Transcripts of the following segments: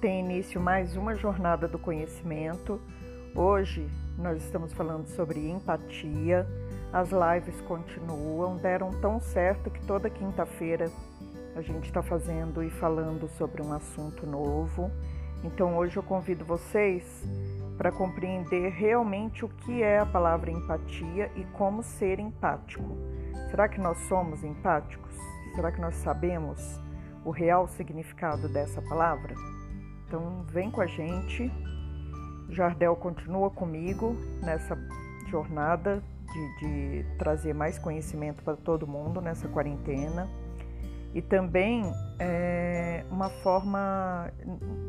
tem início mais uma jornada do conhecimento. Hoje nós estamos falando sobre empatia. As lives continuam, deram tão certo que toda quinta-feira a gente está fazendo e falando sobre um assunto novo. Então hoje eu convido vocês para compreender realmente o que é a palavra empatia e como ser empático. Será que nós somos empáticos? Será que nós sabemos o real significado dessa palavra? Então vem com a gente. Jardel continua comigo nessa jornada de, de trazer mais conhecimento para todo mundo nessa quarentena e também é, uma forma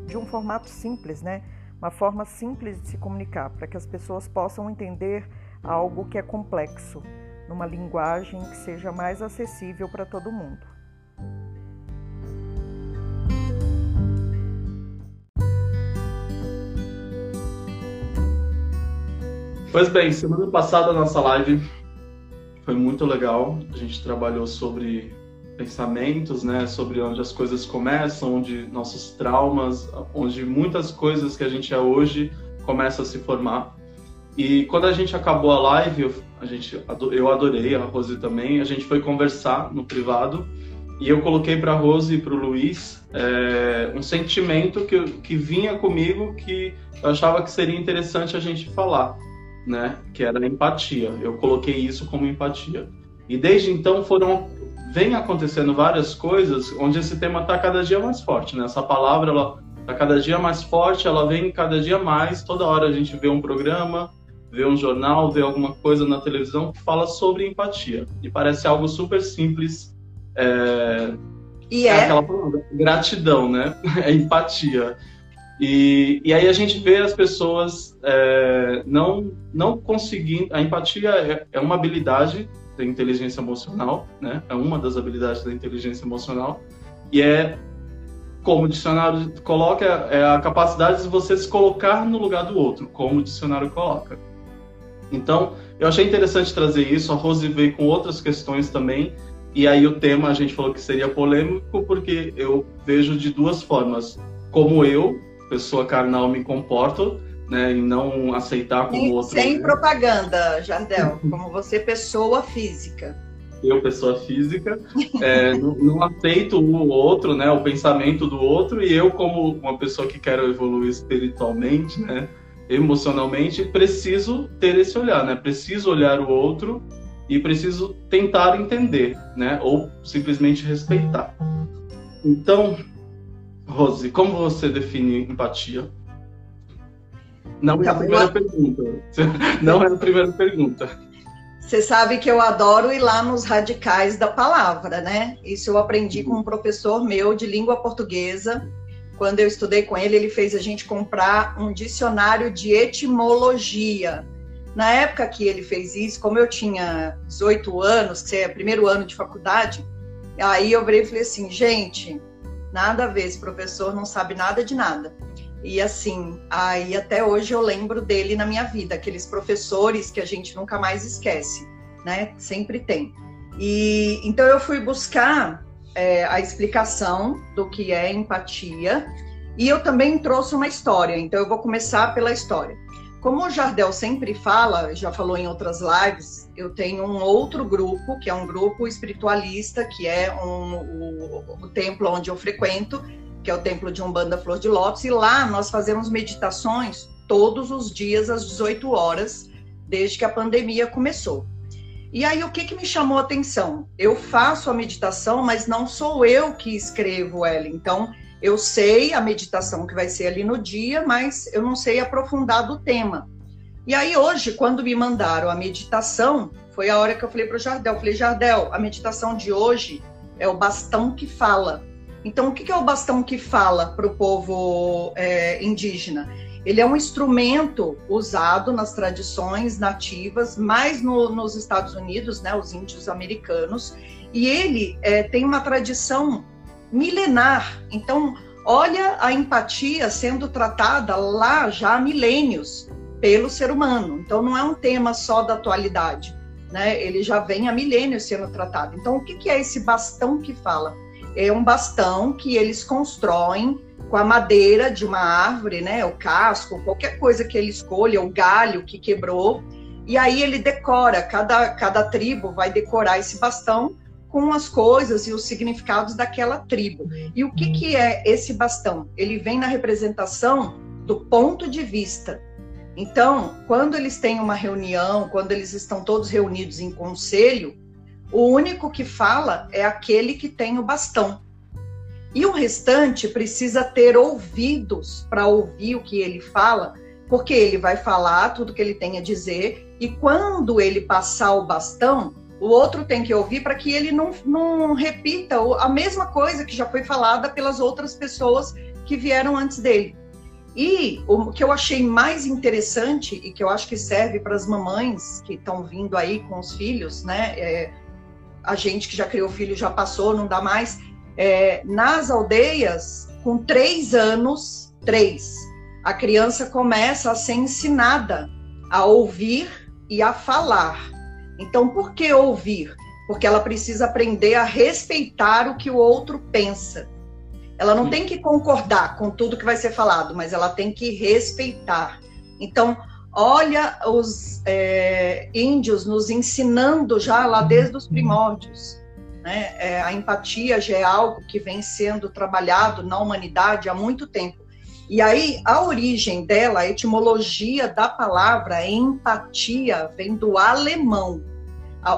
de um formato simples, né? Uma forma simples de se comunicar para que as pessoas possam entender algo que é complexo numa linguagem que seja mais acessível para todo mundo. Pois bem, semana passada a nossa live foi muito legal. A gente trabalhou sobre pensamentos, né, sobre onde as coisas começam, onde nossos traumas, onde muitas coisas que a gente é hoje começam a se formar. E quando a gente acabou a live, eu, a gente, eu adorei, a Rose também, a gente foi conversar no privado e eu coloquei para a Rose e para o Luiz é, um sentimento que, que vinha comigo que eu achava que seria interessante a gente falar, né? Que era a empatia. Eu coloquei isso como empatia. E desde então foram vem acontecendo várias coisas onde esse tema está cada dia mais forte, né? Essa palavra ela está cada dia mais forte, ela vem cada dia mais. Toda hora a gente vê um programa, vê um jornal, vê alguma coisa na televisão que fala sobre empatia. E parece algo super simples. É, e é, é aquela palavra, gratidão, né? É empatia. E, e aí a gente vê as pessoas é, não, não conseguindo. A empatia é, é uma habilidade da inteligência emocional, né? É uma das habilidades da inteligência emocional e é como o dicionário coloca é a capacidade de você se colocar no lugar do outro, como o dicionário coloca. Então, eu achei interessante trazer isso. A Rose veio com outras questões também. E aí o tema a gente falou que seria polêmico porque eu vejo de duas formas. Como eu, pessoa carnal, me comporto né, e não aceitar como sem, outro. Sem propaganda, Jardel, como você pessoa física. Eu, pessoa física, é, não, não, aceito o outro, né, o pensamento do outro, e eu, como uma pessoa que quero evoluir espiritualmente, né, emocionalmente, preciso ter esse olhar, né, preciso olhar o outro e preciso tentar entender, né, ou simplesmente respeitar. Então, Rose, como você define empatia? Não é a primeira pergunta. Não é a primeira pergunta. Você sabe que eu adoro ir lá nos radicais da palavra, né? Isso eu aprendi com um professor meu de língua portuguesa. Quando eu estudei com ele, ele fez a gente comprar um dicionário de etimologia. Na época que ele fez isso, como eu tinha 18 anos, que é primeiro ano de faculdade, aí eu virei e falei assim, gente, nada a ver, esse professor não sabe nada de nada. E assim, aí até hoje eu lembro dele na minha vida, aqueles professores que a gente nunca mais esquece, né? Sempre tem. E então eu fui buscar é, a explicação do que é empatia e eu também trouxe uma história. Então eu vou começar pela história. Como o Jardel sempre fala, já falou em outras lives, eu tenho um outro grupo, que é um grupo espiritualista, que é um, o, o templo onde eu frequento, que é o Templo de Umbanda Flor de Lótus, e lá nós fazemos meditações todos os dias às 18 horas, desde que a pandemia começou. E aí, o que, que me chamou a atenção? Eu faço a meditação, mas não sou eu que escrevo ela. Então, eu sei a meditação que vai ser ali no dia, mas eu não sei aprofundar do tema. E aí, hoje, quando me mandaram a meditação, foi a hora que eu falei para o Jardel: falei, Jardel, a meditação de hoje é o bastão que fala. Então, o que é o bastão que fala para o povo é, indígena? Ele é um instrumento usado nas tradições nativas, mais no, nos Estados Unidos, né, os índios americanos, e ele é, tem uma tradição milenar. Então, olha a empatia sendo tratada lá já há milênios pelo ser humano. Então, não é um tema só da atualidade, né? Ele já vem há milênios sendo tratado. Então, o que é esse bastão que fala? é um bastão que eles constroem com a madeira de uma árvore, né, o casco, qualquer coisa que ele escolha, o galho que quebrou, e aí ele decora, cada, cada tribo vai decorar esse bastão com as coisas e os significados daquela tribo. E o que, que é esse bastão? Ele vem na representação do ponto de vista. Então, quando eles têm uma reunião, quando eles estão todos reunidos em conselho, o único que fala é aquele que tem o bastão. E o restante precisa ter ouvidos para ouvir o que ele fala, porque ele vai falar tudo que ele tem a dizer, e quando ele passar o bastão, o outro tem que ouvir para que ele não, não repita a mesma coisa que já foi falada pelas outras pessoas que vieram antes dele. E o que eu achei mais interessante e que eu acho que serve para as mamães que estão vindo aí com os filhos, né? É, a gente que já criou filho já passou, não dá mais. É, nas aldeias, com três anos, três, a criança começa a ser ensinada a ouvir e a falar. Então, por que ouvir? Porque ela precisa aprender a respeitar o que o outro pensa. Ela não tem que concordar com tudo que vai ser falado, mas ela tem que respeitar. Então, olha os é, índios nos ensinando já lá desde os primórdios. Né? É, a empatia já é algo que vem sendo trabalhado na humanidade há muito tempo. E aí, a origem dela, a etimologia da palavra empatia, vem do alemão.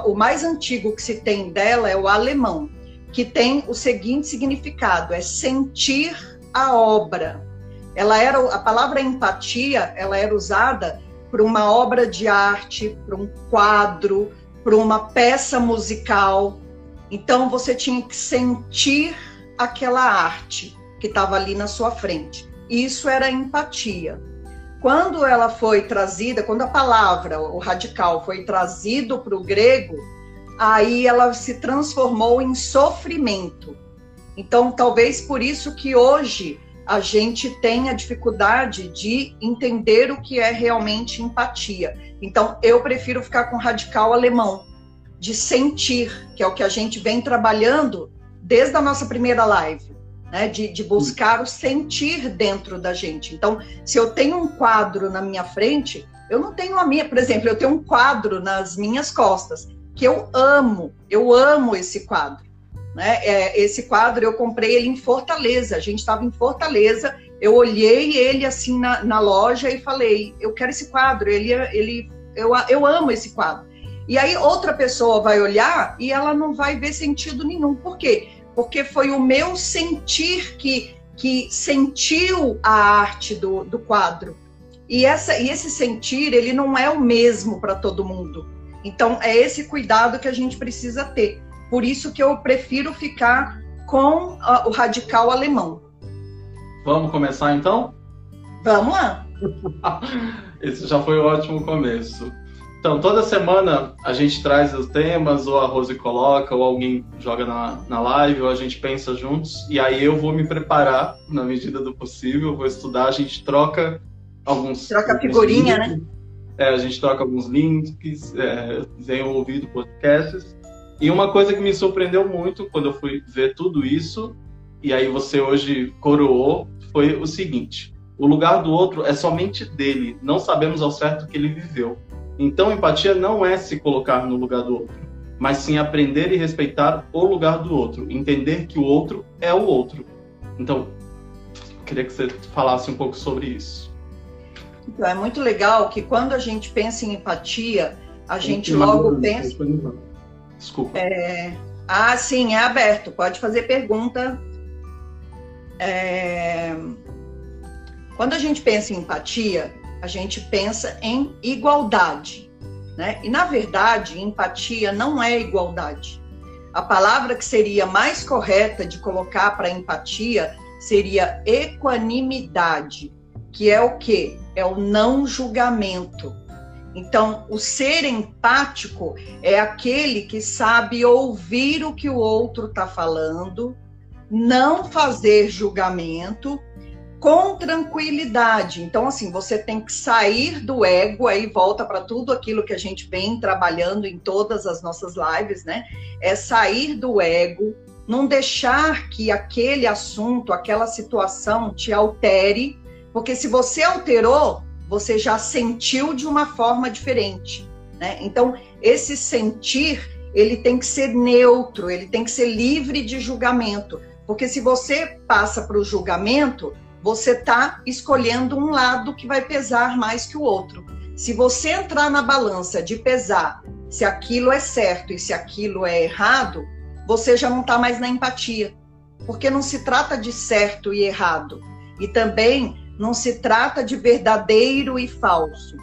O mais antigo que se tem dela é o alemão que tem o seguinte significado: é sentir a obra. Ela era a palavra empatia, ela era usada para uma obra de arte, para um quadro, para uma peça musical. Então você tinha que sentir aquela arte que estava ali na sua frente. Isso era empatia. Quando ela foi trazida, quando a palavra, o radical, foi trazido para o grego, aí ela se transformou em sofrimento. Então, talvez por isso que hoje a gente tem a dificuldade de entender o que é realmente empatia. Então, eu prefiro ficar com radical alemão, de sentir, que é o que a gente vem trabalhando desde a nossa primeira live, né? De, de buscar o sentir dentro da gente. Então, se eu tenho um quadro na minha frente, eu não tenho a minha, por exemplo, eu tenho um quadro nas minhas costas que eu amo, eu amo esse quadro. Né? É, esse quadro eu comprei ele em Fortaleza, a gente estava em Fortaleza, eu olhei ele assim na, na, loja e falei, eu quero esse quadro, ele, ele, eu, eu amo esse quadro. E aí outra pessoa vai olhar e ela não vai ver sentido nenhum. Por quê? Porque foi o meu sentir que, que sentiu a arte do, do quadro. E, essa, e esse sentir, ele não é o mesmo para todo mundo. Então, é esse cuidado que a gente precisa ter. Por isso que eu prefiro ficar com uh, o radical alemão. Vamos começar então? Vamos lá. Esse já foi um ótimo começo. Então, toda semana a gente traz os temas, ou a Rose coloca, ou alguém joga na, na live, ou a gente pensa juntos. E aí eu vou me preparar na medida do possível, vou estudar, a gente troca alguns. Troca figurinha, né? É, a gente troca alguns links, é, tenho ouvido podcasts. E uma coisa que me surpreendeu muito quando eu fui ver tudo isso, e aí você hoje coroou, foi o seguinte: o lugar do outro é somente dele, não sabemos ao certo o que ele viveu. Então, empatia não é se colocar no lugar do outro, mas sim aprender e respeitar o lugar do outro, entender que o outro é o outro. Então, queria que você falasse um pouco sobre isso. Então, é muito legal que quando a gente pensa em empatia, a gente logo pensa. Desculpa. É... Ah, sim, é aberto. Pode fazer pergunta. É... Quando a gente pensa em empatia, a gente pensa em igualdade. Né? E, na verdade, empatia não é igualdade. A palavra que seria mais correta de colocar para empatia seria equanimidade, que é o quê? é o não julgamento. Então, o ser empático é aquele que sabe ouvir o que o outro está falando, não fazer julgamento com tranquilidade. Então, assim, você tem que sair do ego, aí volta para tudo aquilo que a gente vem trabalhando em todas as nossas lives, né? É sair do ego, não deixar que aquele assunto, aquela situação te altere, porque se você alterou, você já sentiu de uma forma diferente. Né? Então, esse sentir, ele tem que ser neutro, ele tem que ser livre de julgamento. Porque se você passa para o julgamento, você está escolhendo um lado que vai pesar mais que o outro. Se você entrar na balança de pesar se aquilo é certo e se aquilo é errado, você já não está mais na empatia. Porque não se trata de certo e errado. E também não se trata de verdadeiro e falso.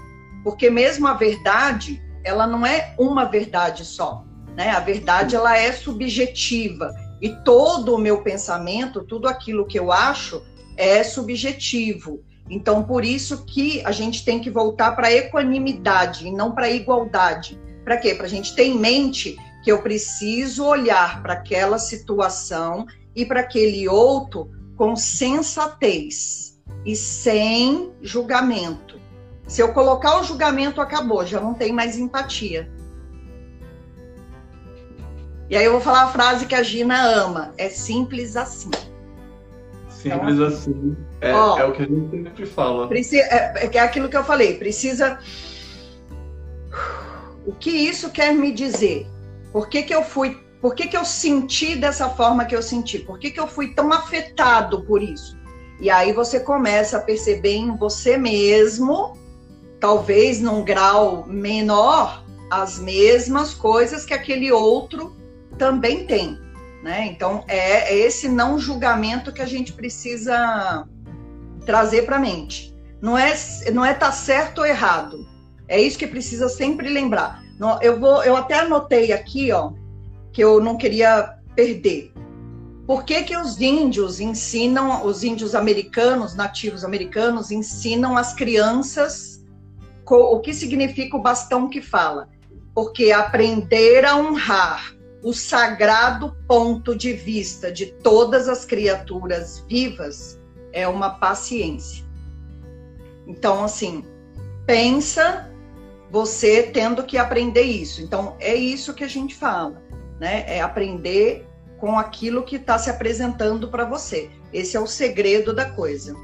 Porque mesmo a verdade, ela não é uma verdade só. Né? A verdade ela é subjetiva. E todo o meu pensamento, tudo aquilo que eu acho, é subjetivo. Então, por isso que a gente tem que voltar para a equanimidade e não para a igualdade. Para quê? Para a gente ter em mente que eu preciso olhar para aquela situação e para aquele outro com sensatez e sem julgamento. Se eu colocar o julgamento, acabou, já não tem mais empatia. E aí eu vou falar a frase que a Gina ama: é simples assim. Simples então, assim. É, ó, é, o que a gente sempre fala. Precisa, é, é aquilo que eu falei, precisa. O que isso quer me dizer? Por que, que eu fui. Por que, que eu senti dessa forma que eu senti? Por que, que eu fui tão afetado por isso? E aí você começa a perceber em você mesmo, talvez num grau menor, as mesmas coisas que aquele outro também tem. Né? Então, é, é esse não julgamento que a gente precisa trazer para a mente. Não é não é tá certo ou errado. É isso que precisa sempre lembrar. Eu vou, eu até anotei aqui, ó, que eu não queria perder. Por que, que os índios ensinam, os índios americanos, nativos americanos, ensinam as crianças o que significa o bastão que fala? Porque aprender a honrar o sagrado ponto de vista de todas as criaturas vivas é uma paciência. Então, assim, pensa você tendo que aprender isso. Então, é isso que a gente fala, né? É aprender com aquilo que está se apresentando para você. Esse é o segredo da coisa.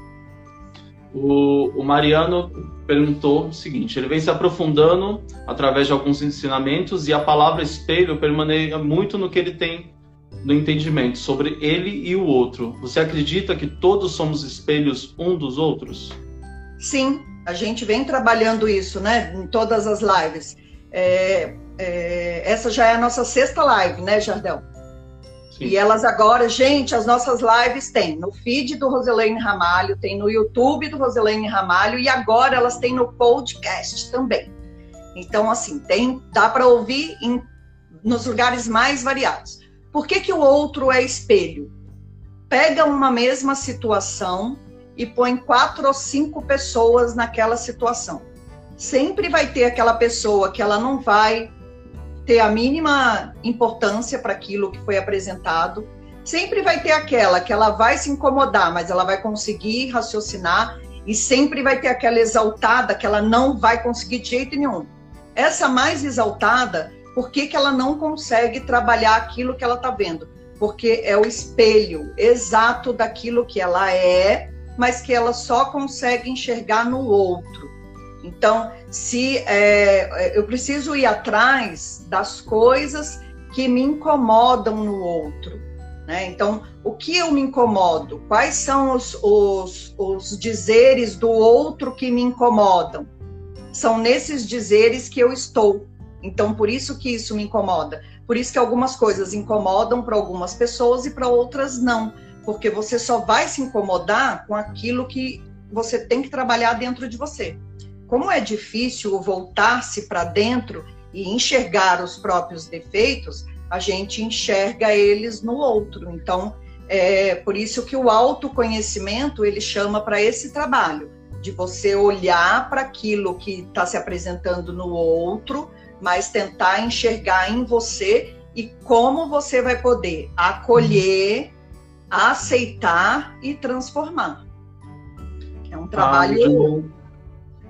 O, o, Mariano perguntou o seguinte: ele vem se aprofundando através de alguns ensinamentos e a palavra espelho permanece muito no que ele tem no entendimento sobre ele e o outro. Você acredita que todos somos espelhos um dos outros? Sim, a gente vem trabalhando isso, né, em todas as lives. É, é, essa já é a nossa sexta live, né, Jardel? Sim. E elas agora, gente, as nossas lives têm no feed do Roselaine Ramalho, tem no YouTube do Roselaine Ramalho e agora elas têm no podcast também. Então, assim, tem, dá para ouvir em, nos lugares mais variados. Por que, que o outro é espelho? Pega uma mesma situação e põe quatro ou cinco pessoas naquela situação. Sempre vai ter aquela pessoa que ela não vai ter a mínima importância para aquilo que foi apresentado. Sempre vai ter aquela que ela vai se incomodar, mas ela vai conseguir raciocinar. E sempre vai ter aquela exaltada que ela não vai conseguir de jeito nenhum. Essa mais exaltada, por que, que ela não consegue trabalhar aquilo que ela está vendo? Porque é o espelho exato daquilo que ela é mas que ela só consegue enxergar no outro. Então, se é, eu preciso ir atrás das coisas que me incomodam no outro. Né? Então, o que eu me incomodo? Quais são os, os, os dizeres do outro que me incomodam? São nesses dizeres que eu estou. Então, por isso que isso me incomoda. Por isso que algumas coisas incomodam para algumas pessoas e para outras não porque você só vai se incomodar com aquilo que você tem que trabalhar dentro de você. Como é difícil voltar-se para dentro e enxergar os próprios defeitos, a gente enxerga eles no outro. Então, é por isso que o autoconhecimento ele chama para esse trabalho de você olhar para aquilo que está se apresentando no outro, mas tentar enxergar em você e como você vai poder acolher aceitar e transformar. É um trabalho.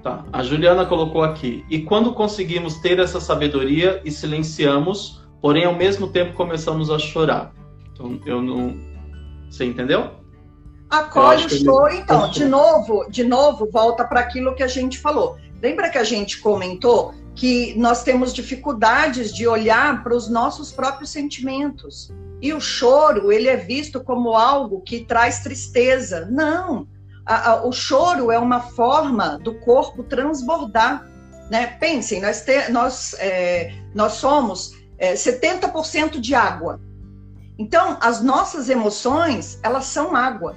A, tá. a Juliana colocou aqui. E quando conseguimos ter essa sabedoria e silenciamos, porém ao mesmo tempo começamos a chorar. Então, eu não. Você entendeu? Acolhe o choro. Ele... Então, de novo, de novo, volta para aquilo que a gente falou. Lembra que a gente comentou que nós temos dificuldades de olhar para os nossos próprios sentimentos. E o choro, ele é visto como algo que traz tristeza. Não, a, a, o choro é uma forma do corpo transbordar. Né? Pensem, nós, te, nós, é, nós somos é, 70% de água. Então, as nossas emoções, elas são água.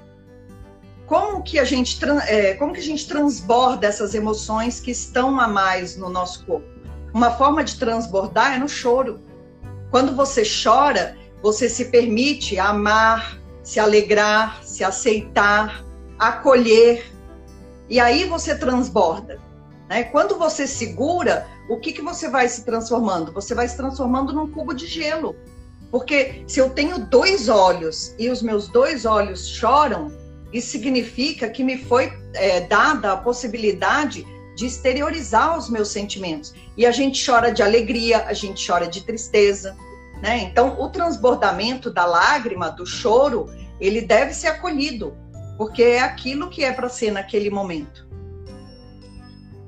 Como que a gente, é, como que a gente transborda essas emoções que estão a mais no nosso corpo? Uma forma de transbordar é no choro. Quando você chora, você se permite amar, se alegrar, se aceitar, acolher. E aí você transborda. Né? Quando você segura, o que, que você vai se transformando? Você vai se transformando num cubo de gelo. Porque se eu tenho dois olhos e os meus dois olhos choram, isso significa que me foi é, dada a possibilidade de exteriorizar os meus sentimentos. E a gente chora de alegria, a gente chora de tristeza, né? Então, o transbordamento da lágrima, do choro, ele deve ser acolhido, porque é aquilo que é para ser naquele momento.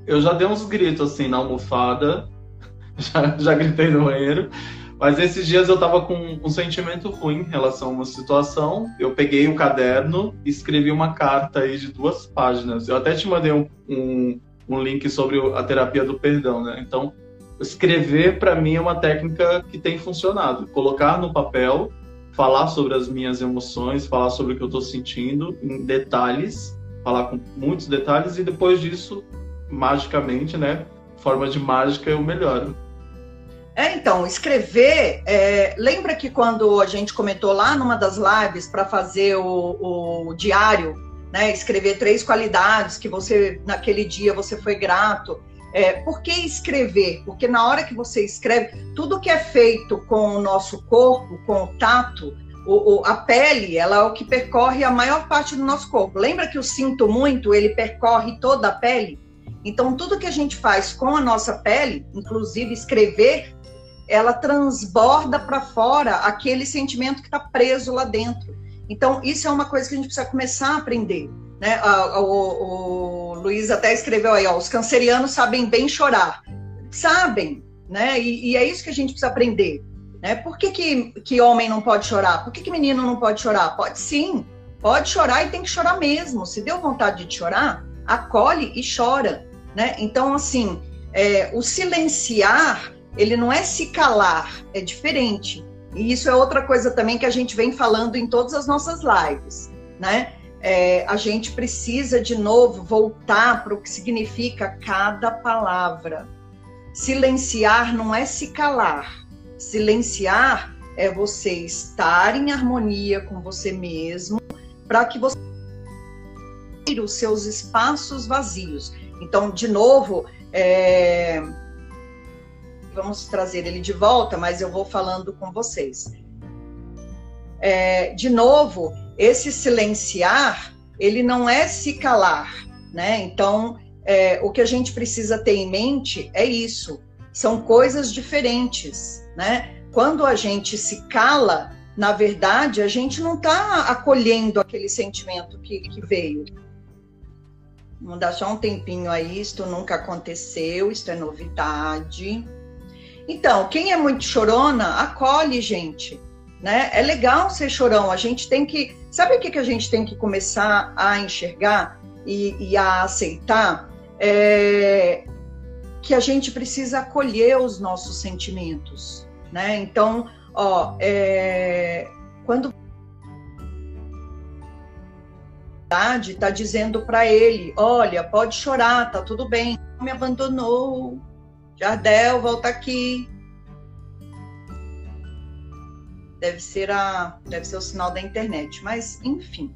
Eu já dei uns gritos assim na almofada, já, já gritei no banheiro, mas esses dias eu tava com um sentimento ruim em relação a uma situação. Eu peguei o um caderno e escrevi uma carta aí de duas páginas. Eu até te mandei um, um, um link sobre a terapia do perdão, né? Então, escrever para mim é uma técnica que tem funcionado. Colocar no papel, falar sobre as minhas emoções, falar sobre o que eu estou sentindo em detalhes, falar com muitos detalhes e depois disso, magicamente, né? Forma de mágica eu melhoro. É, então, escrever. É, lembra que quando a gente comentou lá numa das lives para fazer o, o diário, né? Escrever três qualidades que você, naquele dia, você foi grato. É, por que escrever? Porque na hora que você escreve, tudo que é feito com o nosso corpo, com o tato, o, o, a pele, ela é o que percorre a maior parte do nosso corpo. Lembra que o sinto muito, ele percorre toda a pele? Então, tudo que a gente faz com a nossa pele, inclusive escrever, ela transborda para fora aquele sentimento que está preso lá dentro. Então, isso é uma coisa que a gente precisa começar a aprender. Né? O, o, Luiz até escreveu aí, ó, os cancerianos sabem bem chorar. Sabem, né? E, e, é isso que a gente precisa aprender. Né? Por que, que, que homem não pode chorar? Por que, que menino não pode chorar? Pode sim, pode chorar e tem que chorar mesmo. Se deu vontade de chorar, acolhe e chora. Né? Então, assim, é, o silenciar ele não é se calar, é diferente. E isso é outra coisa também que a gente vem falando em todas as nossas lives, né? É, a gente precisa de novo voltar para o que significa cada palavra. Silenciar não é se calar. Silenciar é você estar em harmonia com você mesmo para que você os seus espaços vazios. Então, de novo, é, vamos trazer ele de volta, mas eu vou falando com vocês. É, de novo, esse silenciar, ele não é se calar, né? Então, é, o que a gente precisa ter em mente é isso. São coisas diferentes, né? Quando a gente se cala, na verdade, a gente não está acolhendo aquele sentimento que, que veio. Vamos dar só um tempinho aí, isto nunca aconteceu, isto é novidade. Então, quem é muito chorona, acolhe, gente. Né? É legal ser chorão. A gente tem que. Sabe o que, que a gente tem que começar a enxergar e, e a aceitar? É, que a gente precisa acolher os nossos sentimentos. Né? Então, ó, é, quando está dizendo para ele, olha, pode chorar, tá tudo bem, me abandonou, Jardel, volta aqui. Deve ser a, deve ser o sinal da internet, mas enfim.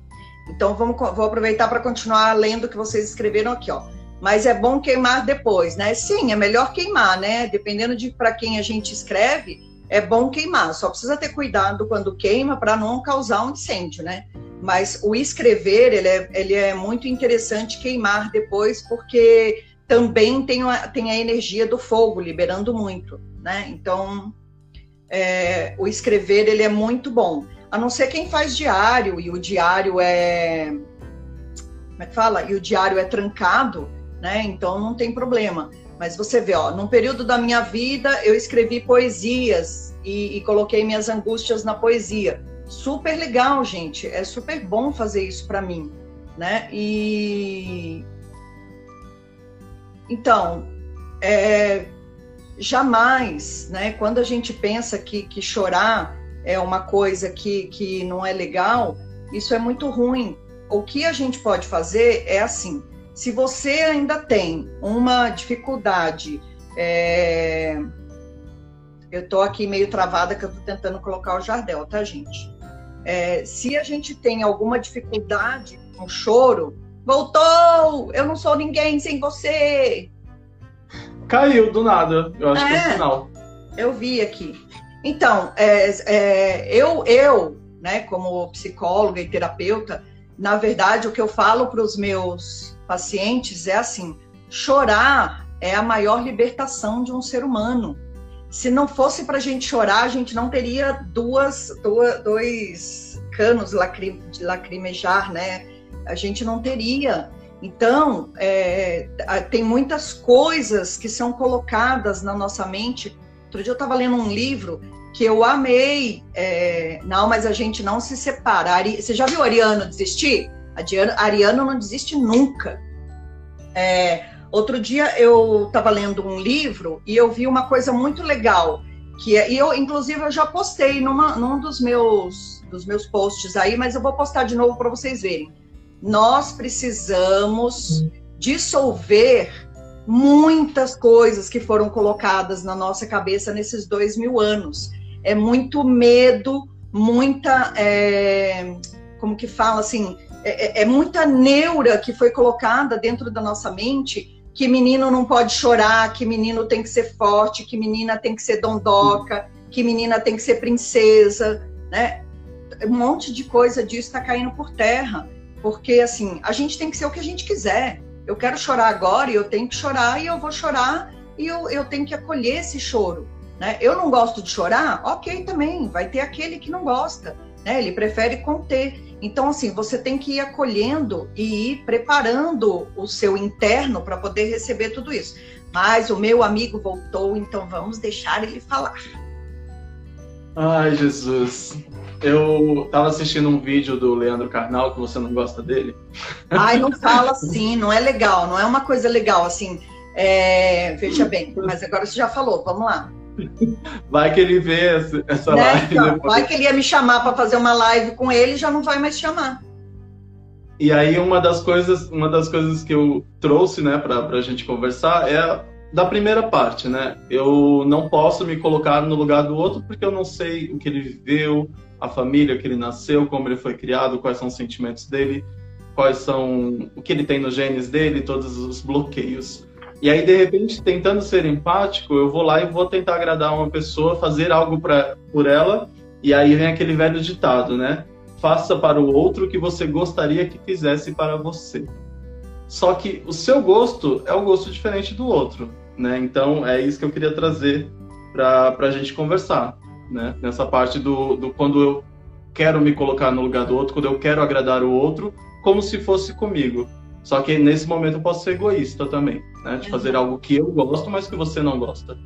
Então vamos, vou aproveitar para continuar lendo o que vocês escreveram aqui, ó. Mas é bom queimar depois, né? Sim, é melhor queimar, né? Dependendo de para quem a gente escreve, é bom queimar. Só precisa ter cuidado quando queima para não causar um incêndio, né? Mas o escrever, ele é, ele é muito interessante queimar depois, porque também tem a, tem a energia do fogo, liberando muito, né? Então, é, o escrever, ele é muito bom. A não ser quem faz diário e o diário é. Como é que fala? E o diário é trancado, né? Então não tem problema. Mas você vê, ó, num período da minha vida eu escrevi poesias e, e coloquei minhas angústias na poesia. Super legal, gente. É super bom fazer isso para mim, né? E então, é, jamais, né? Quando a gente pensa que, que chorar é uma coisa que, que não é legal, isso é muito ruim. O que a gente pode fazer é assim: se você ainda tem uma dificuldade, é... eu estou aqui meio travada que eu estou tentando colocar o Jardel, tá, gente? É, se a gente tem alguma dificuldade com choro, voltou! Eu não sou ninguém sem você! Caiu do nada, eu acho é, que é o final. Eu vi aqui. Então, é, é, eu, eu, né, como psicóloga e terapeuta, na verdade, o que eu falo para os meus pacientes é assim: chorar é a maior libertação de um ser humano. Se não fosse para a gente chorar, a gente não teria duas, duas dois canos de lacrimejar, né? A gente não teria. Então, é, tem muitas coisas que são colocadas na nossa mente. Outro dia eu estava lendo um livro que eu amei. É, não, mas a gente não se separa. Ari, você já viu Ariano desistir? A Ariano não desiste nunca. É, outro dia eu estava lendo um livro e eu vi uma coisa muito legal. Que é, e eu, inclusive, eu já postei numa, num dos meus, dos meus posts aí, mas eu vou postar de novo para vocês verem nós precisamos dissolver muitas coisas que foram colocadas na nossa cabeça nesses dois mil anos. É muito medo, muita. É, como que fala assim? É, é, é muita neura que foi colocada dentro da nossa mente que menino não pode chorar, que menino tem que ser forte, que menina tem que ser dondoca, que menina tem que ser princesa, né? Um monte de coisa disso está caindo por terra. Porque, assim, a gente tem que ser o que a gente quiser. Eu quero chorar agora e eu tenho que chorar e eu vou chorar e eu, eu tenho que acolher esse choro. Né? Eu não gosto de chorar? Ok, também. Vai ter aquele que não gosta. Né? Ele prefere conter. Então, assim, você tem que ir acolhendo e ir preparando o seu interno para poder receber tudo isso. Mas o meu amigo voltou, então vamos deixar ele falar. Ai, Jesus. Eu tava assistindo um vídeo do Leandro Carnal, que você não gosta dele. Ai, não fala assim, não é legal, não é uma coisa legal, assim. É... Veja bem, mas agora você já falou, vamos lá. Vai que ele vê essa né? live. Então, vai que ele ia me chamar para fazer uma live com ele, já não vai mais chamar. E aí uma das coisas, uma das coisas que eu trouxe, né, para a gente conversar é da primeira parte, né? Eu não posso me colocar no lugar do outro porque eu não sei o que ele viveu, a família que ele nasceu, como ele foi criado, quais são os sentimentos dele, quais são o que ele tem nos genes dele, todos os bloqueios. E aí, de repente, tentando ser empático, eu vou lá e vou tentar agradar uma pessoa, fazer algo pra, por ela, e aí vem aquele velho ditado, né? Faça para o outro o que você gostaria que fizesse para você. Só que o seu gosto é um gosto diferente do outro, né? Então, é isso que eu queria trazer para a gente conversar né? Nessa parte do, do quando eu quero me colocar no lugar do outro, quando eu quero agradar o outro, como se fosse comigo. Só que nesse momento eu posso ser egoísta também, né? De fazer algo que eu gosto, mas que você não gosta.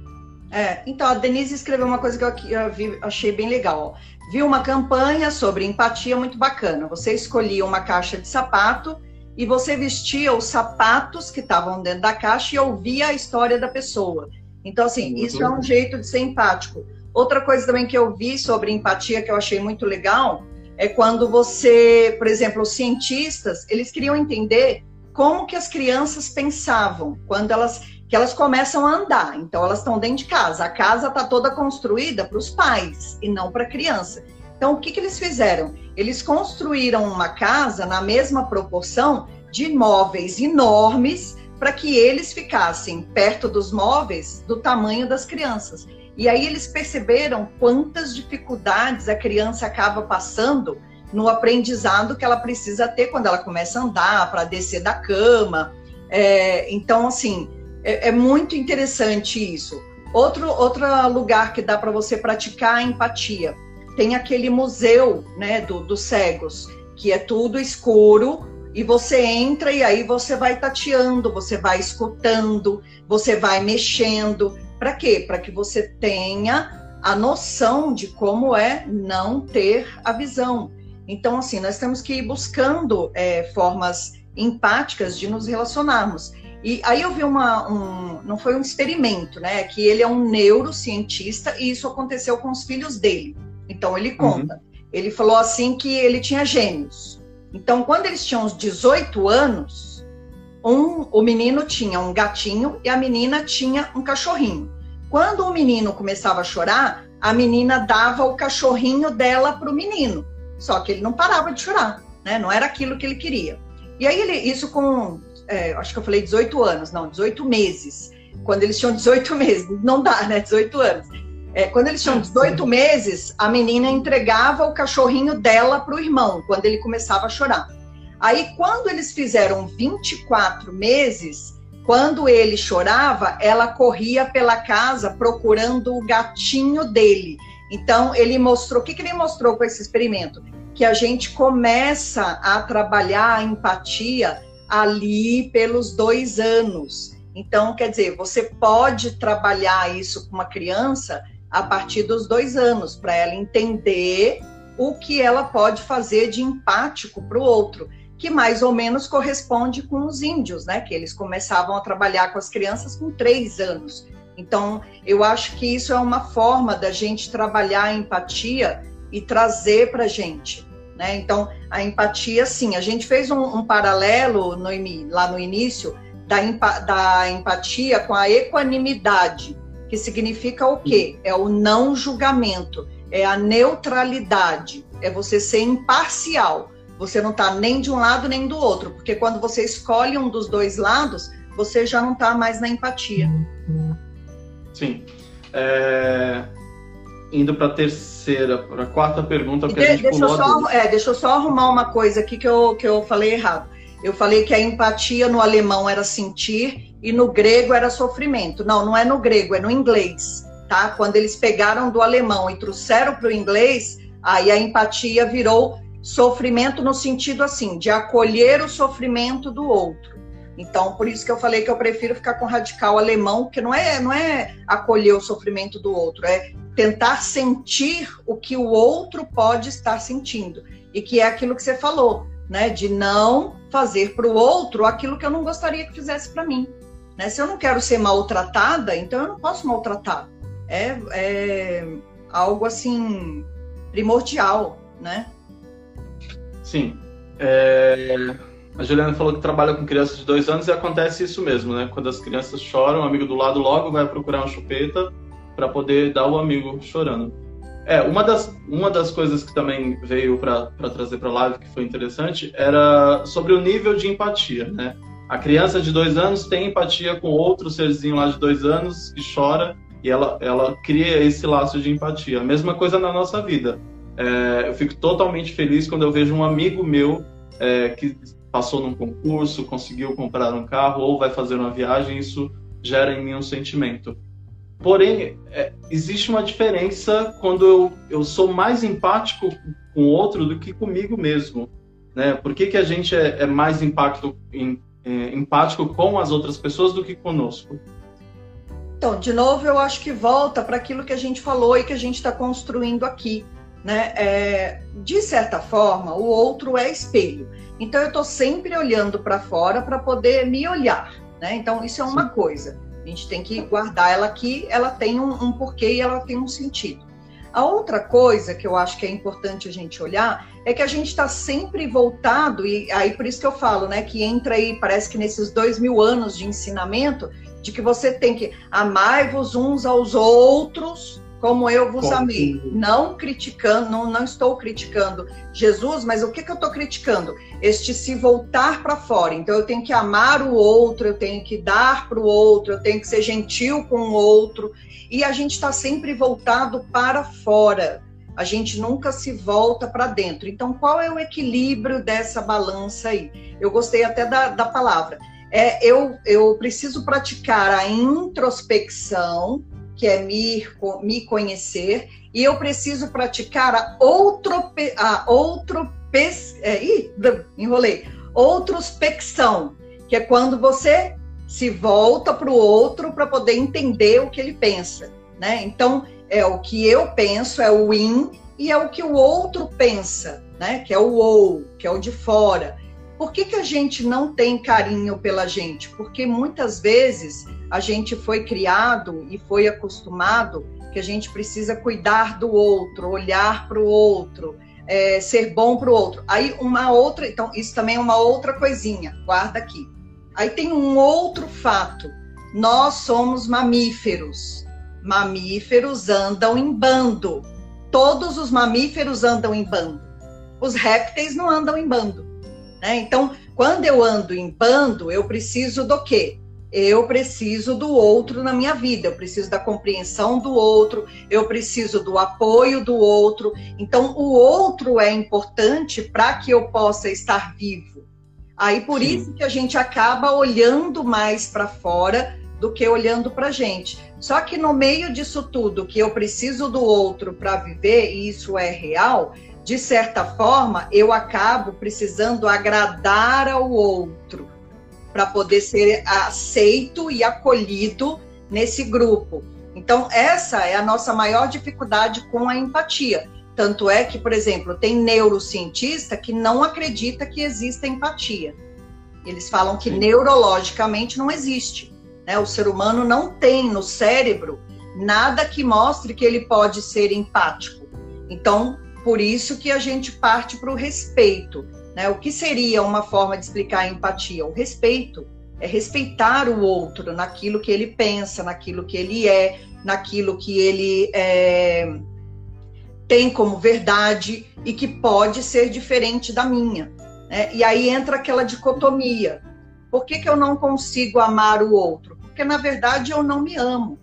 É, então a Denise escreveu uma coisa que eu, vi, achei bem legal. Viu uma campanha sobre empatia muito bacana. Você escolhia uma caixa de sapato e você vestia os sapatos que estavam dentro da caixa e ouvia a história da pessoa. Então, assim, muito isso é um jeito de ser empático. Outra coisa também que eu vi sobre empatia que eu achei muito legal é quando você, por exemplo, os cientistas, eles queriam entender como que as crianças pensavam quando elas que elas começam a andar. Então elas estão dentro de casa. A casa está toda construída para os pais e não para a criança. Então o que, que eles fizeram? Eles construíram uma casa na mesma proporção de móveis enormes para que eles ficassem perto dos móveis do tamanho das crianças. E aí eles perceberam quantas dificuldades a criança acaba passando no aprendizado que ela precisa ter quando ela começa a andar, para descer da cama. É, então, assim, é, é, muito interessante isso. Outro, outro lugar que dá para você praticar a empatia. Tem aquele museu, né, do, dos cegos, que é tudo escuro e você entra e aí você vai tateando, você vai escutando, você vai mexendo. Para quê? Para que você tenha a noção de como é não ter a visão. Então, assim, nós temos que ir buscando é, formas empáticas de nos relacionarmos. E aí eu vi uma, um, não foi um experimento, né? Que ele é um neurocientista e isso aconteceu com os filhos dele. Então ele conta. Uhum. Ele falou assim que ele tinha gêmeos. Então, quando eles tinham uns 18 anos, um, o menino tinha um gatinho e a menina tinha um cachorrinho. Quando o menino começava a chorar, a menina dava o cachorrinho dela para o menino. Só que ele não parava de chorar, né? Não era aquilo que ele queria. E aí ele, isso com, é, acho que eu falei 18 anos, não, 18 meses. Quando eles tinham 18 meses, não dá, né? 18 anos. É, quando eles tinham 18 meses, a menina entregava o cachorrinho dela para o irmão, quando ele começava a chorar. Aí, quando eles fizeram 24 meses, quando ele chorava, ela corria pela casa procurando o gatinho dele. Então, ele mostrou, o que, que ele mostrou com esse experimento? Que a gente começa a trabalhar a empatia ali pelos dois anos. Então, quer dizer, você pode trabalhar isso com uma criança a partir dos dois anos, para ela entender o que ela pode fazer de empático para o outro, que mais ou menos corresponde com os índios, né? Que eles começavam a trabalhar com as crianças com três anos. Então, eu acho que isso é uma forma da gente trabalhar a empatia e trazer para a gente. Né? Então, a empatia, sim, a gente fez um, um paralelo no, lá no início da, da empatia com a equanimidade que significa o quê? É o não julgamento, é a neutralidade, é você ser imparcial. Você não está nem de um lado nem do outro, porque quando você escolhe um dos dois lados, você já não está mais na empatia. Sim. É... Indo para a terceira, para a quarta pergunta que de, a gente deixa pulou. Eu só, é, deixa eu só arrumar uma coisa aqui que eu, que eu falei errado. Eu falei que a empatia no alemão era sentir e no grego era sofrimento. Não, não é no grego, é no inglês, tá? Quando eles pegaram do alemão e trouxeram para o inglês, aí a empatia virou sofrimento no sentido assim, de acolher o sofrimento do outro. Então, por isso que eu falei que eu prefiro ficar com radical alemão, porque não é, não é acolher o sofrimento do outro, é tentar sentir o que o outro pode estar sentindo. E que é aquilo que você falou né? De não fazer para o outro aquilo que eu não gostaria que fizesse para mim. Né? Se eu não quero ser maltratada, então eu não posso maltratar. É, é algo assim primordial, né? Sim. É... A Juliana falou que trabalha com crianças de dois anos e acontece isso mesmo, né? Quando as crianças choram, o amigo do lado logo vai procurar uma chupeta para poder dar o amigo chorando. É, uma das, uma das coisas que também veio para trazer para a live, que foi interessante, era sobre o nível de empatia, né? A criança de dois anos tem empatia com outro serzinho lá de dois anos que chora e ela, ela cria esse laço de empatia. A mesma coisa na nossa vida. É, eu fico totalmente feliz quando eu vejo um amigo meu é, que passou num concurso, conseguiu comprar um carro ou vai fazer uma viagem, isso gera em mim um sentimento. Porém, é, existe uma diferença quando eu, eu sou mais empático com o outro do que comigo mesmo. Né? Por que, que a gente é, é mais impacto, em, é, empático com as outras pessoas do que conosco? Então, de novo, eu acho que volta para aquilo que a gente falou e que a gente está construindo aqui. Né? É, de certa forma, o outro é espelho. Então, eu estou sempre olhando para fora para poder me olhar. Né? Então, isso é uma Sim. coisa. A gente tem que guardar ela aqui, ela tem um, um porquê e ela tem um sentido. A outra coisa que eu acho que é importante a gente olhar é que a gente está sempre voltado, e aí por isso que eu falo, né, que entra aí, parece que nesses dois mil anos de ensinamento, de que você tem que amar-vos uns aos outros como eu vos amei. Não criticando, não, não estou criticando Jesus, mas o que, que eu estou criticando? Este se voltar para fora. Então eu tenho que amar o outro, eu tenho que dar para o outro, eu tenho que ser gentil com o outro. E a gente está sempre voltado para fora. A gente nunca se volta para dentro. Então, qual é o equilíbrio dessa balança aí? Eu gostei até da, da palavra. É, eu, eu preciso praticar a introspecção que é me, me conhecer, e eu preciso praticar a outro, a outro é, ih, enrolei, outrospecção, que é quando você se volta para o outro para poder entender o que ele pensa, né? Então, é o que eu penso, é o in, e é o que o outro pensa, né? Que é o ou, que é o de fora. Por que, que a gente não tem carinho pela gente? Porque muitas vezes a gente foi criado e foi acostumado que a gente precisa cuidar do outro, olhar para o outro, é, ser bom para o outro. Aí uma outra, então isso também é uma outra coisinha, guarda aqui. Aí tem um outro fato. Nós somos mamíferos. Mamíferos andam em bando. Todos os mamíferos andam em bando. Os répteis não andam em bando. Né? Então, quando eu ando em bando, eu preciso do quê? Eu preciso do outro na minha vida, eu preciso da compreensão do outro, eu preciso do apoio do outro. Então, o outro é importante para que eu possa estar vivo. Aí, por Sim. isso que a gente acaba olhando mais para fora do que olhando para a gente. Só que no meio disso tudo, que eu preciso do outro para viver, e isso é real, de certa forma, eu acabo precisando agradar ao outro para poder ser aceito e acolhido nesse grupo. Então, essa é a nossa maior dificuldade com a empatia. Tanto é que, por exemplo, tem neurocientista que não acredita que exista empatia. Eles falam que Sim. neurologicamente não existe. Né? O ser humano não tem no cérebro nada que mostre que ele pode ser empático. Então, por isso que a gente parte para o respeito. Né? O que seria uma forma de explicar a empatia? O respeito. É respeitar o outro naquilo que ele pensa, naquilo que ele é, naquilo que ele é, tem como verdade e que pode ser diferente da minha. Né? E aí entra aquela dicotomia. Por que, que eu não consigo amar o outro? Porque na verdade eu não me amo.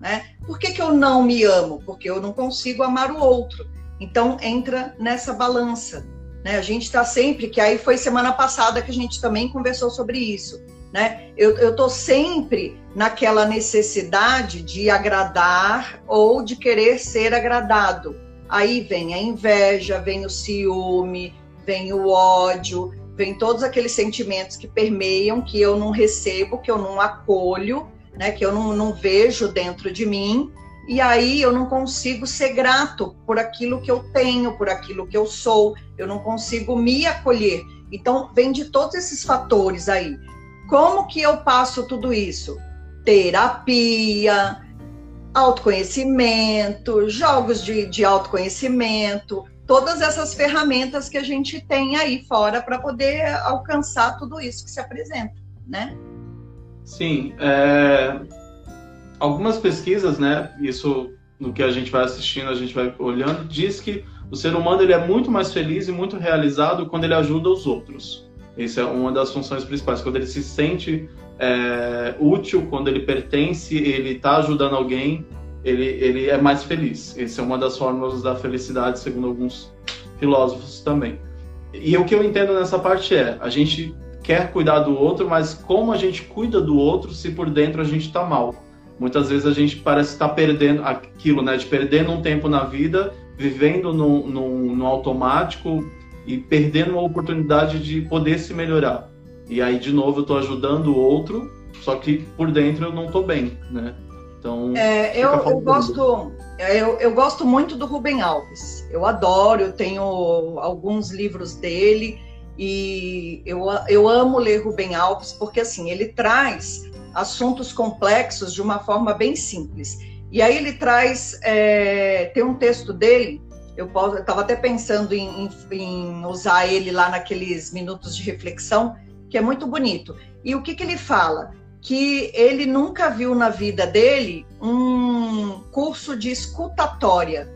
Né? Por que, que eu não me amo? Porque eu não consigo amar o outro. Então entra nessa balança. Né? A gente está sempre, que aí foi semana passada que a gente também conversou sobre isso. Né? Eu estou sempre naquela necessidade de agradar ou de querer ser agradado. Aí vem a inveja, vem o ciúme, vem o ódio, vem todos aqueles sentimentos que permeiam, que eu não recebo, que eu não acolho, né, que eu não, não vejo dentro de mim, e aí eu não consigo ser grato por aquilo que eu tenho, por aquilo que eu sou, eu não consigo me acolher. Então, vem de todos esses fatores aí. Como que eu passo tudo isso? Terapia, autoconhecimento, jogos de, de autoconhecimento, todas essas ferramentas que a gente tem aí fora para poder alcançar tudo isso que se apresenta, né? Sim, é... algumas pesquisas, né? Isso no que a gente vai assistindo, a gente vai olhando, diz que o ser humano ele é muito mais feliz e muito realizado quando ele ajuda os outros. Isso é uma das funções principais. Quando ele se sente é, útil, quando ele pertence, ele está ajudando alguém, ele, ele é mais feliz. Essa é uma das fórmulas da felicidade, segundo alguns filósofos também. E o que eu entendo nessa parte é, a gente quer cuidar do outro, mas como a gente cuida do outro se por dentro a gente está mal? Muitas vezes a gente parece estar tá perdendo aquilo, né? De perdendo um tempo na vida, vivendo no, no, no automático e perdendo uma oportunidade de poder se melhorar. E aí, de novo, eu estou ajudando o outro, só que por dentro eu não estou bem, né? Então, é, eu, eu gosto, eu, eu gosto muito do Rubem Alves. Eu adoro, eu tenho alguns livros dele e eu, eu amo ler Rubem Alves porque assim ele traz assuntos complexos de uma forma bem simples. E aí ele traz é, tem um texto dele. Eu estava até pensando em, em, em usar ele lá naqueles minutos de reflexão, que é muito bonito. E o que, que ele fala? Que ele nunca viu na vida dele um curso de escutatória.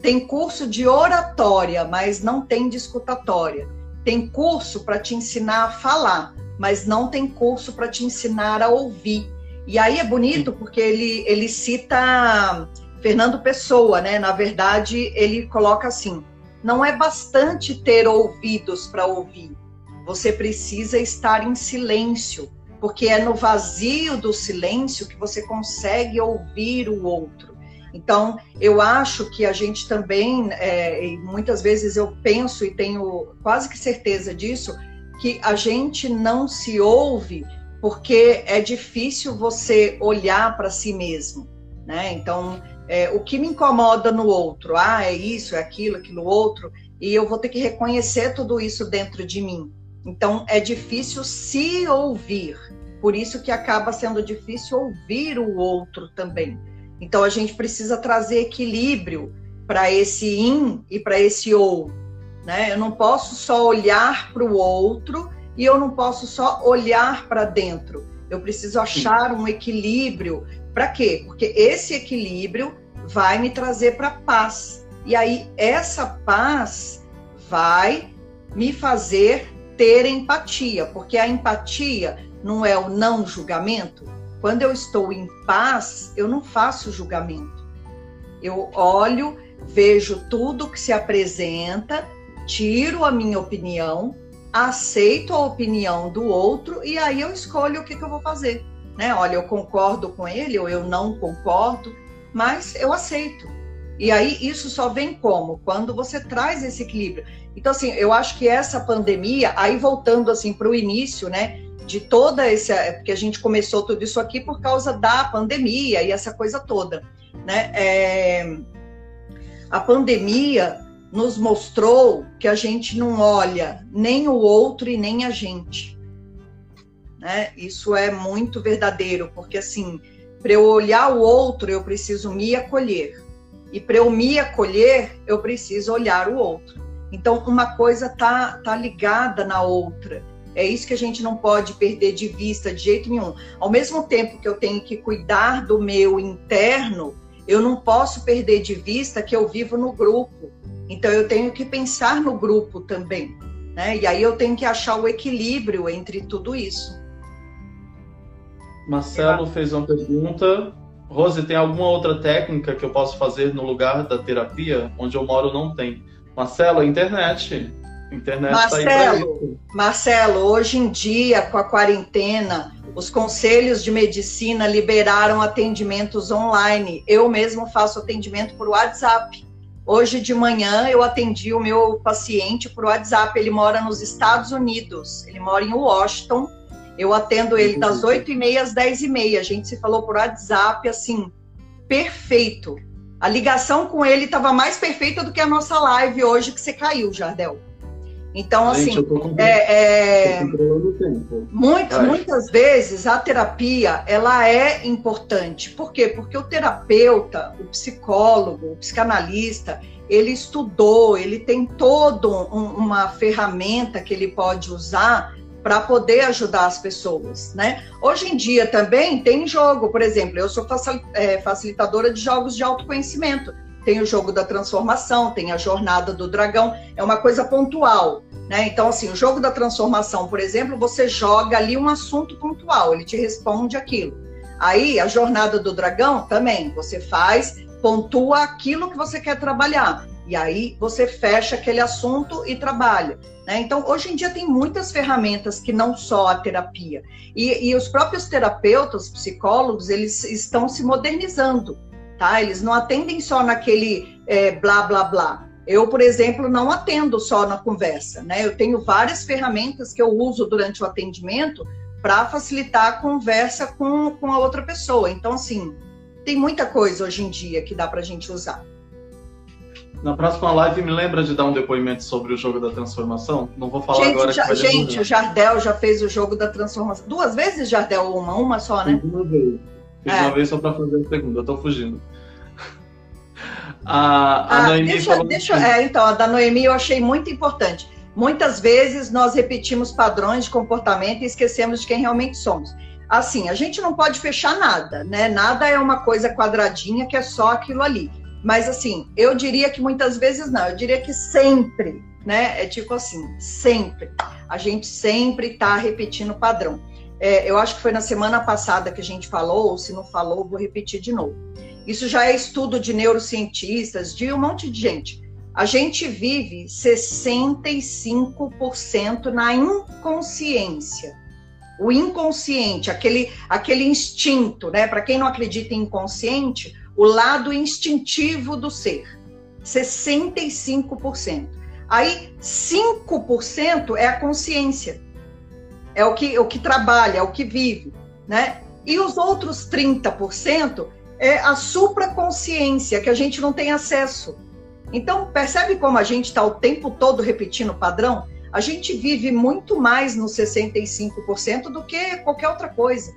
Tem curso de oratória, mas não tem de escutatória. Tem curso para te ensinar a falar, mas não tem curso para te ensinar a ouvir. E aí é bonito porque ele, ele cita Fernando Pessoa, né? Na verdade, ele coloca assim: não é bastante ter ouvidos para ouvir, você precisa estar em silêncio porque é no vazio do silêncio que você consegue ouvir o outro. Então, eu acho que a gente também, é, muitas vezes eu penso e tenho quase que certeza disso, que a gente não se ouve porque é difícil você olhar para si mesmo, né? Então, é, o que me incomoda no outro, ah, é isso, é aquilo, aquilo outro, e eu vou ter que reconhecer tudo isso dentro de mim. Então, é difícil se ouvir, por isso que acaba sendo difícil ouvir o outro também. Então, a gente precisa trazer equilíbrio para esse in e para esse ou. Né? Eu não posso só olhar para o outro e eu não posso só olhar para dentro. Eu preciso achar um equilíbrio. Para quê? Porque esse equilíbrio vai me trazer para paz. E aí, essa paz vai me fazer ter empatia, porque a empatia não é o não julgamento. Quando eu estou em paz, eu não faço julgamento. Eu olho, vejo tudo que se apresenta, tiro a minha opinião, aceito a opinião do outro e aí eu escolho o que, que eu vou fazer. Né? Olha, eu concordo com ele ou eu não concordo, mas eu aceito. E aí isso só vem como? Quando você traz esse equilíbrio. Então, assim, eu acho que essa pandemia, aí voltando assim para o início, né? De toda essa. Porque a gente começou tudo isso aqui por causa da pandemia e essa coisa toda. Né? É, a pandemia nos mostrou que a gente não olha nem o outro e nem a gente. Né? Isso é muito verdadeiro, porque assim, para eu olhar o outro, eu preciso me acolher. E para eu me acolher, eu preciso olhar o outro. Então, uma coisa tá, tá ligada na outra. É isso que a gente não pode perder de vista de jeito nenhum. Ao mesmo tempo que eu tenho que cuidar do meu interno, eu não posso perder de vista que eu vivo no grupo. Então, eu tenho que pensar no grupo também. Né? E aí eu tenho que achar o equilíbrio entre tudo isso. Marcelo fez uma pergunta. Rose, tem alguma outra técnica que eu posso fazer no lugar da terapia? Onde eu moro não tem. Marcelo, internet. Internet Marcelo, tá Marcelo, hoje em dia, com a quarentena, os conselhos de medicina liberaram atendimentos online. Eu mesmo faço atendimento por WhatsApp. Hoje de manhã eu atendi o meu paciente por WhatsApp. Ele mora nos Estados Unidos, ele mora em Washington. Eu atendo ele das 8h30 às 10h30. A gente se falou por WhatsApp, assim, perfeito. A ligação com ele estava mais perfeita do que a nossa live hoje que você caiu, Jardel. Então, Gente, assim, é, é... Muito, muitas vezes a terapia ela é importante. Por quê? Porque o terapeuta, o psicólogo, o psicanalista, ele estudou, ele tem toda um, uma ferramenta que ele pode usar para poder ajudar as pessoas, né? Hoje em dia também tem jogo, por exemplo, eu sou é, facilitadora de jogos de autoconhecimento. Tem o jogo da transformação, tem a jornada do dragão, é uma coisa pontual, né? Então, assim, o jogo da transformação, por exemplo, você joga ali um assunto pontual, ele te responde aquilo. Aí, a jornada do dragão também, você faz, pontua aquilo que você quer trabalhar. E aí você fecha aquele assunto e trabalha. Né? Então, hoje em dia tem muitas ferramentas que não só a terapia. E, e os próprios terapeutas, psicólogos, eles estão se modernizando. Tá? Eles não atendem só naquele é, blá, blá, blá. Eu, por exemplo, não atendo só na conversa. Né? Eu tenho várias ferramentas que eu uso durante o atendimento para facilitar a conversa com, com a outra pessoa. Então, assim, tem muita coisa hoje em dia que dá para a gente usar. Na próxima live, me lembra de dar um depoimento sobre o jogo da transformação? Não vou falar gente, agora. Já, gente, o Jardel já fez o jogo da transformação. Duas vezes, Jardel? Uma? Uma só, né? Fiz uma vez. Fiz é. uma vez só para fazer a segunda. Eu tô fugindo. A, a ah, Noemi deixa, falou... deixa, é, então, a da Noemi eu achei muito importante. Muitas vezes nós repetimos padrões de comportamento e esquecemos de quem realmente somos. Assim, a gente não pode fechar nada, né? Nada é uma coisa quadradinha que é só aquilo ali. Mas assim, eu diria que muitas vezes não, eu diria que sempre, né? É tipo assim, sempre. A gente sempre está repetindo o padrão. É, eu acho que foi na semana passada que a gente falou, ou se não falou, vou repetir de novo. Isso já é estudo de neurocientistas, de um monte de gente. A gente vive 65% na inconsciência. o inconsciente, aquele, aquele instinto, né? Para quem não acredita em inconsciente, o lado instintivo do ser, 65%. Aí 5% é a consciência. É o que, o que trabalha, é o que vive, né? E os outros 30% é a supraconsciência, que a gente não tem acesso. Então, percebe como a gente está o tempo todo repetindo o padrão? A gente vive muito mais nos 65% do que qualquer outra coisa,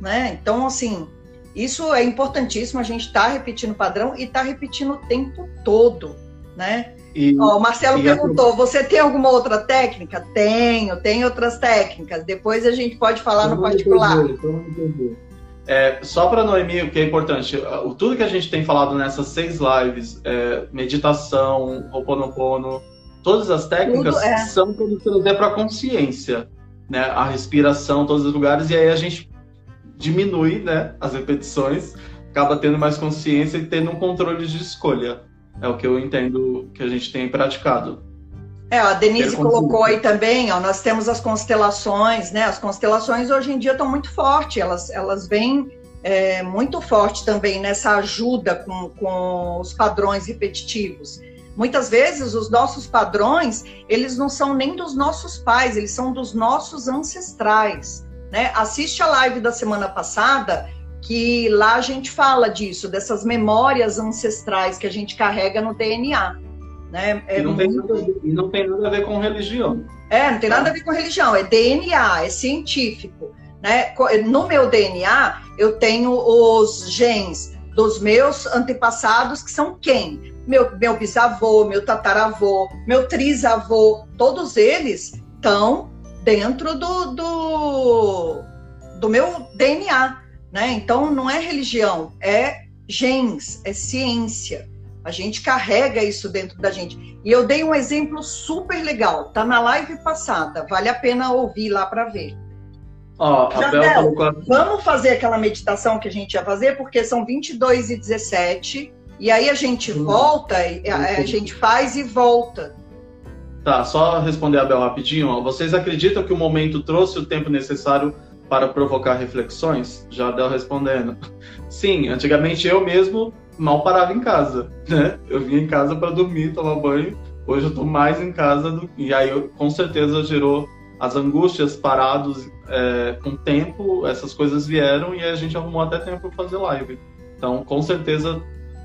né? Então, assim, isso é importantíssimo, a gente está repetindo o padrão e está repetindo o tempo todo, né? E, Ó, o Marcelo perguntou: a... você tem alguma outra técnica? Tenho, tem outras técnicas. Depois a gente pode falar no particular. Entender, é, só para Noemi, o que é importante, o, tudo que a gente tem falado nessas seis lives, é, meditação, Ho'oponopono, todas as técnicas é. são para trazer para a consciência, né? A respiração, todos os lugares, e aí a gente diminui, né? As repetições, acaba tendo mais consciência e tendo um controle de escolha. É o que eu entendo que a gente tem praticado. É, a Denise colocou aí também, ó, nós temos as constelações, né? As constelações hoje em dia estão muito fortes, elas, elas vêm é, muito forte também nessa ajuda com, com os padrões repetitivos. Muitas vezes os nossos padrões, eles não são nem dos nossos pais, eles são dos nossos ancestrais, né? Assiste a live da semana passada, que lá a gente fala disso, dessas memórias ancestrais que a gente carrega no DNA. Né? É e, não muito... ver, e, não tem nada a ver com religião. É, não tem nada a ver com religião, é DNA, é científico. Né? No meu DNA, eu tenho os genes dos meus antepassados, que são quem? Meu, meu bisavô, meu tataravô, meu trisavô, todos eles estão dentro do, do, do meu DNA. Né? Então, não é religião, é genes, é ciência. A gente carrega isso dentro da gente. E eu dei um exemplo super legal, tá na live passada, vale a pena ouvir lá para ver. Ó, oh, Abel, vamos fazer aquela meditação que a gente ia fazer, porque são 22 e 17, e aí a gente hum. volta, a, a gente faz e volta. Tá, só responder a Bel rapidinho. Vocês acreditam que o momento trouxe o tempo necessário para provocar reflexões? Já deu respondendo. Sim, antigamente eu mesmo mal parava em casa, né? Eu vinha em casa para dormir, tomar banho. Hoje eu tô mais em casa do... e aí eu, com certeza gerou as angústias parados é, com tempo, essas coisas vieram e a gente arrumou até tempo para fazer live. Então, com certeza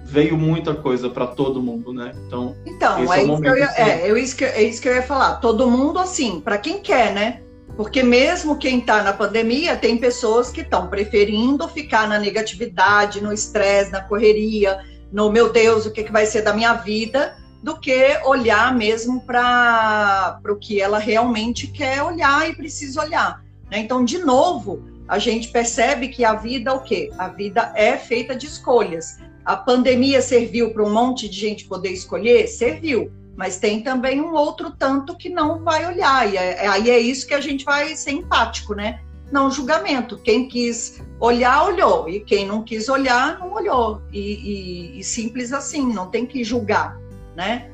veio muita coisa para todo mundo, né? Então, então é, é, isso que eu ia, é, eu, isso que, é isso que eu ia falar. Todo mundo, assim, para quem quer, né? Porque mesmo quem está na pandemia, tem pessoas que estão preferindo ficar na negatividade, no estresse, na correria, no meu Deus, o que, que vai ser da minha vida, do que olhar mesmo para o que ela realmente quer olhar e precisa olhar. Né? Então, de novo, a gente percebe que a vida o quê? A vida é feita de escolhas. A pandemia serviu para um monte de gente poder escolher? Serviu mas tem também um outro tanto que não vai olhar. E é, é, aí é isso que a gente vai ser empático, né? Não julgamento. Quem quis olhar, olhou. E quem não quis olhar, não olhou. E, e, e simples assim, não tem que julgar, né?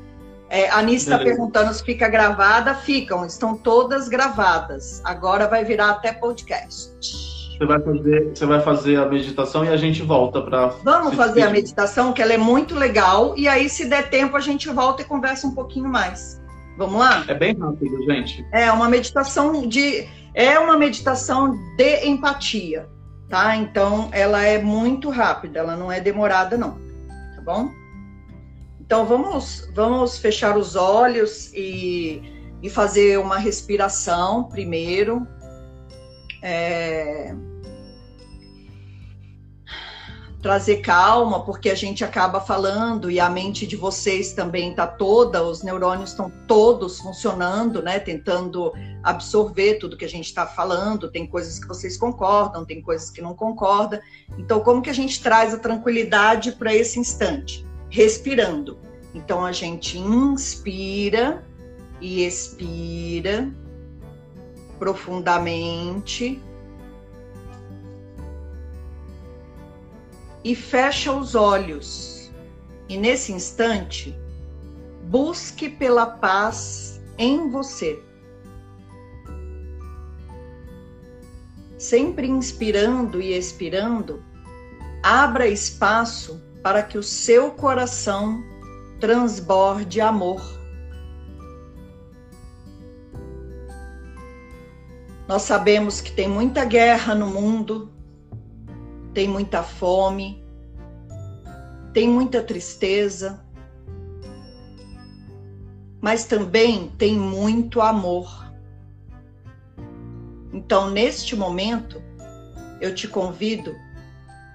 É, a Anice está perguntando se fica gravada. Ficam, estão todas gravadas. Agora vai virar até podcast. Você vai fazer, você vai fazer a meditação e a gente volta para. Vamos fazer a meditação, que ela é muito legal. E aí, se der tempo, a gente volta e conversa um pouquinho mais. Vamos lá? É bem rápido, gente. É uma meditação de. É uma meditação de empatia, tá? Então, ela é muito rápida, ela não é demorada, não. Tá bom? Então, vamos, vamos fechar os olhos e, e fazer uma respiração primeiro. É trazer calma, porque a gente acaba falando e a mente de vocês também está toda, os neurônios estão todos funcionando, né? Tentando absorver tudo que a gente está falando. Tem coisas que vocês concordam, tem coisas que não concordam. Então, como que a gente traz a tranquilidade para esse instante? Respirando. Então, a gente inspira e expira profundamente e fecha os olhos. E nesse instante, busque pela paz em você. sempre inspirando e expirando, abra espaço para que o seu coração transborde amor. Nós sabemos que tem muita guerra no mundo, tem muita fome, tem muita tristeza, mas também tem muito amor. Então, neste momento, eu te convido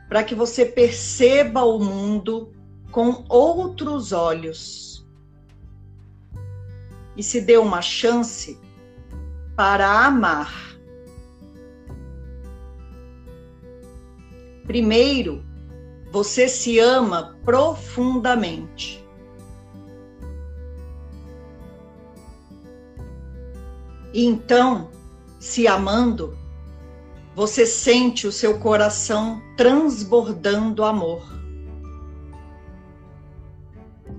para que você perceba o mundo com outros olhos e se dê uma chance para amar. Primeiro, você se ama profundamente. E então, se amando, você sente o seu coração transbordando amor.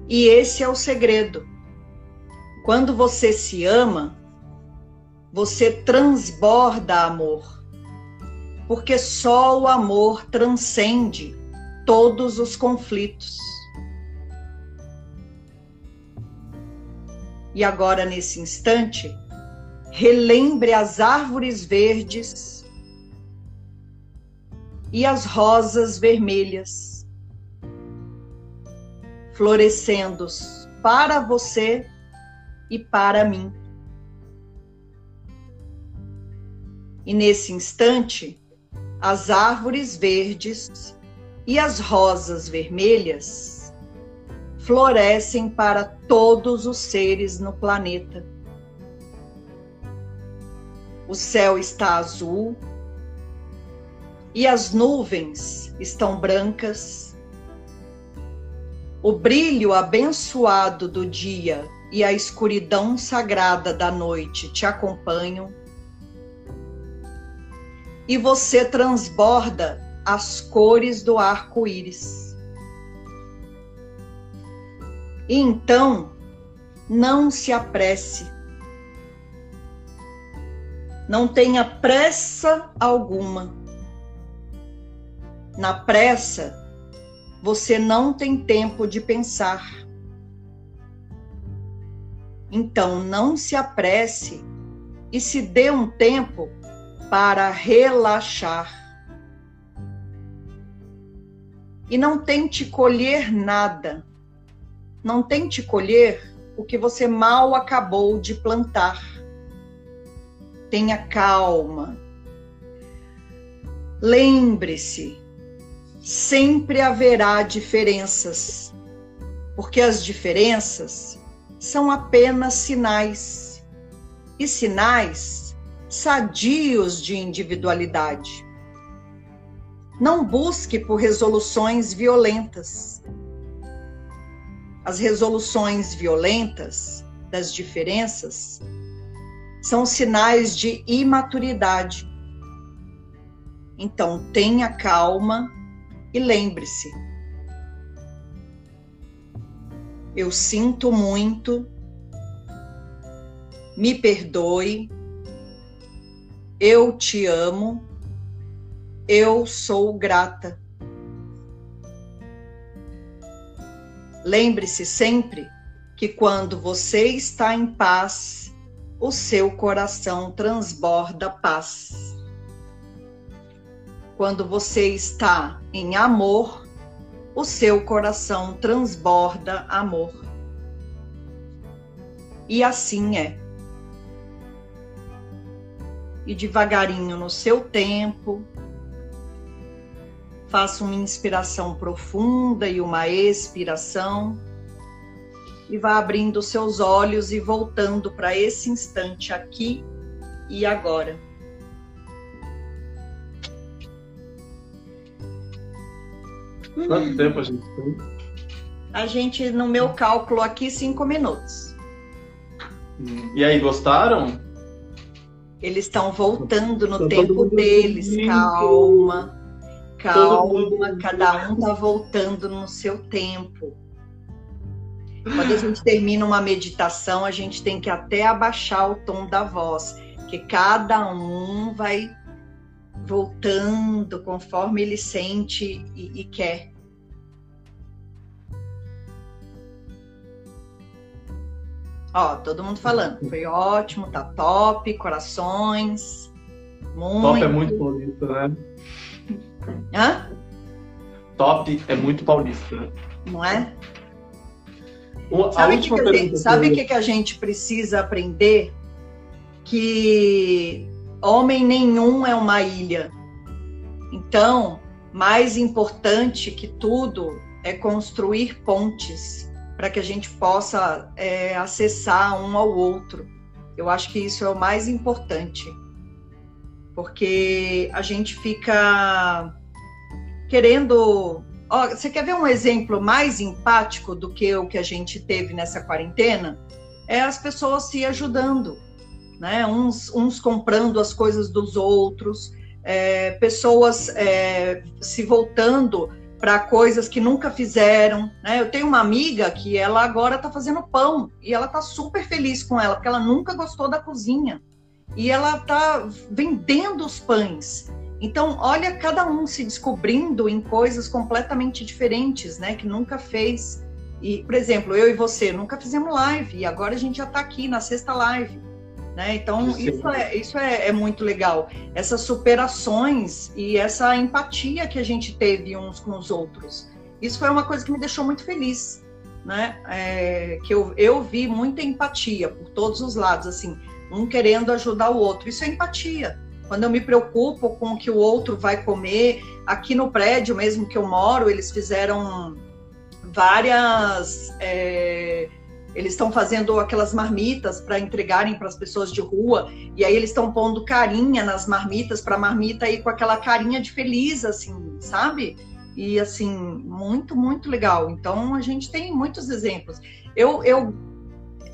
E esse é o segredo. Quando você se ama, você transborda amor. Porque só o amor transcende todos os conflitos. E agora, nesse instante, relembre as árvores verdes e as rosas vermelhas, florescendo para você e para mim. E nesse instante, as árvores verdes e as rosas vermelhas florescem para todos os seres no planeta. O céu está azul e as nuvens estão brancas. O brilho abençoado do dia e a escuridão sagrada da noite te acompanham e você transborda as cores do arco-íris. Então, não se apresse. Não tenha pressa alguma. Na pressa, você não tem tempo de pensar. Então, não se apresse e se dê um tempo para relaxar. E não tente colher nada. Não tente colher o que você mal acabou de plantar. Tenha calma. Lembre-se, sempre haverá diferenças, porque as diferenças são apenas sinais. E sinais sadios de individualidade. Não busque por resoluções violentas. As resoluções violentas das diferenças são sinais de imaturidade. Então, tenha calma e lembre-se: eu sinto muito, me perdoe, eu te amo, eu sou grata. Lembre-se sempre que quando você está em paz, o seu coração transborda paz. Quando você está em amor, o seu coração transborda amor. E assim é e devagarinho no seu tempo. Faça uma inspiração profunda e uma expiração. E vá abrindo seus olhos e voltando para esse instante aqui e agora. Quanto tempo a gente tem? A gente, no meu cálculo aqui, cinco minutos. E aí, gostaram? Eles estão voltando no tempo deles. Calma, calma. Cada um está voltando no seu tempo. Quando a gente termina uma meditação, a gente tem que até abaixar o tom da voz, que cada um vai voltando conforme ele sente e, e quer. Ó, todo mundo falando, foi ótimo, tá top, corações. Muito. Top é muito paulista, né? Hã? Top é muito paulista. Não é? O, sabe o que, que, gente, sabe que, que a gente precisa aprender? Que homem nenhum é uma ilha. Então, mais importante que tudo é construir pontes para que a gente possa é, acessar um ao outro. Eu acho que isso é o mais importante, porque a gente fica querendo. Ó, você quer ver um exemplo mais empático do que o que a gente teve nessa quarentena? É as pessoas se ajudando né? Uns, uns comprando as coisas dos outros, é, pessoas é, se voltando para coisas que nunca fizeram. Né? Eu tenho uma amiga que ela agora está fazendo pão e ela está super feliz com ela, porque ela nunca gostou da cozinha. E ela está vendendo os pães. Então, olha cada um se descobrindo em coisas completamente diferentes, né? Que nunca fez. E, por exemplo, eu e você nunca fizemos live, e agora a gente já está aqui na sexta live. Né? Então, isso, é, isso é, é, muito legal. Essas superações e essa empatia que a gente teve uns com os outros. Isso foi uma coisa que me deixou muito feliz. Né? É, que eu, eu vi muita empatia por todos os lados, assim, um querendo ajudar o outro. Isso é empatia. Quando eu me preocupo com o que o outro vai comer, aqui no prédio mesmo que eu moro, eles fizeram várias. É, eles estão fazendo aquelas marmitas para entregarem para as pessoas de rua, e aí eles estão pondo carinha nas marmitas para a marmita ir com aquela carinha de feliz, assim, sabe? E assim, muito, muito legal. Então a gente tem muitos exemplos. Eu, eu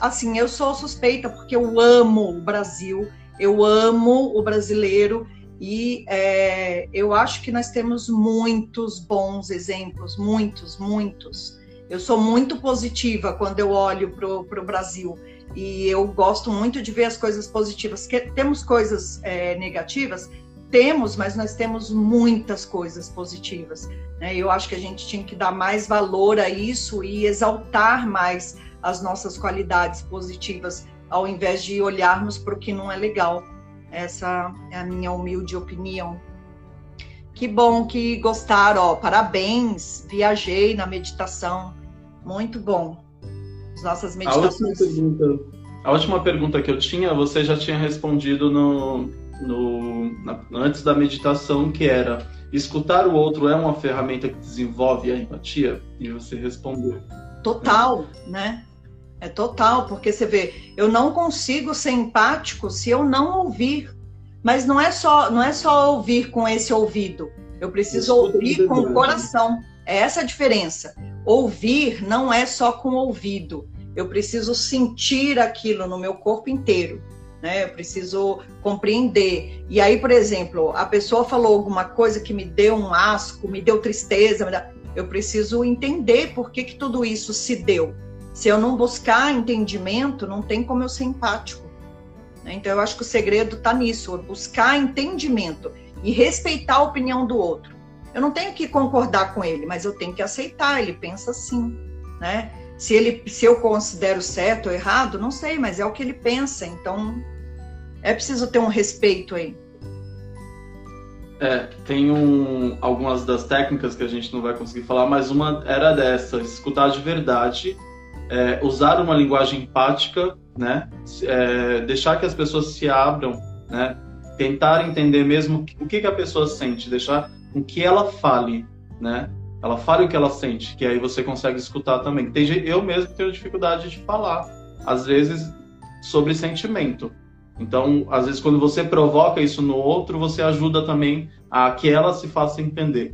assim, eu sou suspeita porque eu amo o Brasil, eu amo o brasileiro e é, eu acho que nós temos muitos bons exemplos, muitos, muitos. Eu sou muito positiva quando eu olho para o Brasil e eu gosto muito de ver as coisas positivas. Que, temos coisas é, negativas? Temos, mas nós temos muitas coisas positivas. Né? Eu acho que a gente tinha que dar mais valor a isso e exaltar mais as nossas qualidades positivas, ao invés de olharmos para o que não é legal. Essa é a minha humilde opinião. Que bom que gostaram, ó, parabéns. Viajei na meditação, muito bom. As nossas meditações. A última pergunta, a última pergunta que eu tinha, você já tinha respondido no, no na, antes da meditação, que era escutar o outro é uma ferramenta que desenvolve a empatia? E você respondeu. Total, né? É total, porque você vê, eu não consigo ser empático se eu não ouvir mas não é só, não é só ouvir com esse ouvido. Eu preciso ouvir com o coração. É essa a diferença. Ouvir não é só com o ouvido. Eu preciso sentir aquilo no meu corpo inteiro. Né? Eu preciso compreender. E aí, por exemplo, a pessoa falou alguma coisa que me deu um asco, me deu tristeza. Me dá... Eu preciso entender por que, que tudo isso se deu. Se eu não buscar entendimento, não tem como eu ser empático. Né? Então, eu acho que o segredo está nisso, buscar entendimento e respeitar a opinião do outro. Eu não tenho que concordar com ele, mas eu tenho que aceitar. Ele pensa assim, né? Se ele, se eu considero certo ou errado, não sei, mas é o que ele pensa. Então, é preciso ter um respeito aí. É, tem um, algumas das técnicas que a gente não vai conseguir falar, mas uma era dessa: escutar de verdade, é, usar uma linguagem empática né? É, deixar que as pessoas se abram, né? Tentar entender mesmo o que, que a pessoa sente, deixar com que ela fale, né? Ela fale o que ela sente, que aí você consegue escutar também. Tem, eu mesmo tenho dificuldade de falar, às vezes, sobre sentimento. Então, às vezes, quando você provoca isso no outro, você ajuda também a que ela se faça entender.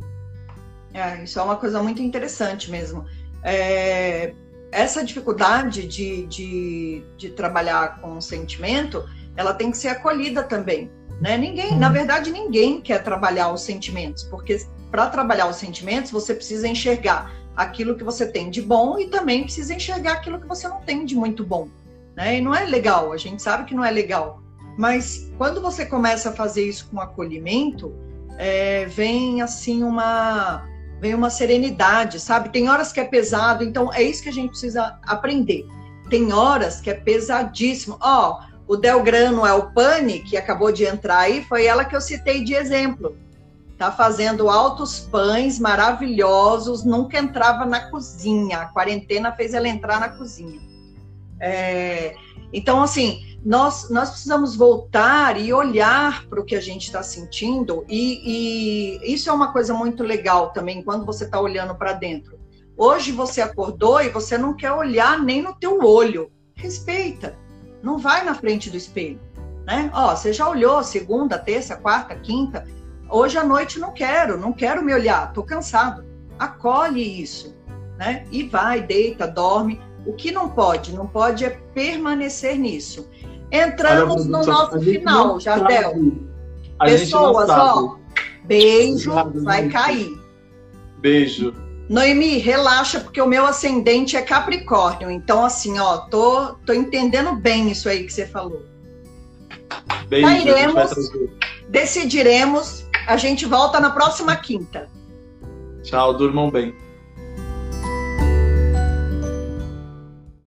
É, isso é uma coisa muito interessante mesmo. É, essa dificuldade de, de, de trabalhar com sentimento, ela tem que ser acolhida também. Né? Ninguém, na uhum. verdade, ninguém quer trabalhar os sentimentos, porque para trabalhar os sentimentos você precisa enxergar aquilo que você tem de bom e também precisa enxergar aquilo que você não tem de muito bom. Né? E não é legal, a gente sabe que não é legal. Mas quando você começa a fazer isso com acolhimento, é, vem assim uma vem uma serenidade, sabe? Tem horas que é pesado, então é isso que a gente precisa aprender. Tem horas que é pesadíssimo. Ó, oh, o Delgrano é o Pane, que acabou de entrar aí, foi ela que eu citei de exemplo. Tá fazendo altos pães maravilhosos, nunca entrava na cozinha. A quarentena fez ela entrar na cozinha. É, então, assim, nós, nós precisamos voltar e olhar para o que a gente está sentindo, e, e, isso é uma coisa muito legal também, quando você está olhando para dentro. Hoje você acordou e você não quer olhar nem no teu olho. Respeita, não vai na frente do espelho. Né? Ó, você já olhou segunda, terça, quarta, quinta. Hoje à noite não quero, não quero me olhar, estou cansado. Acolhe isso, né? E vai, deita, dorme. O que não pode? Não pode é permanecer nisso. Entramos no nosso final, Jardel. Pessoas, ó, beijo, vai cair. Beijo. Noemi, relaxa, porque o meu ascendente é Capricórnio. Então, assim, ó, tô, tô entendendo bem isso aí que você falou. Beijo, Sairemos, decidiremos. A gente volta na próxima quinta. Tchau, durmam bem.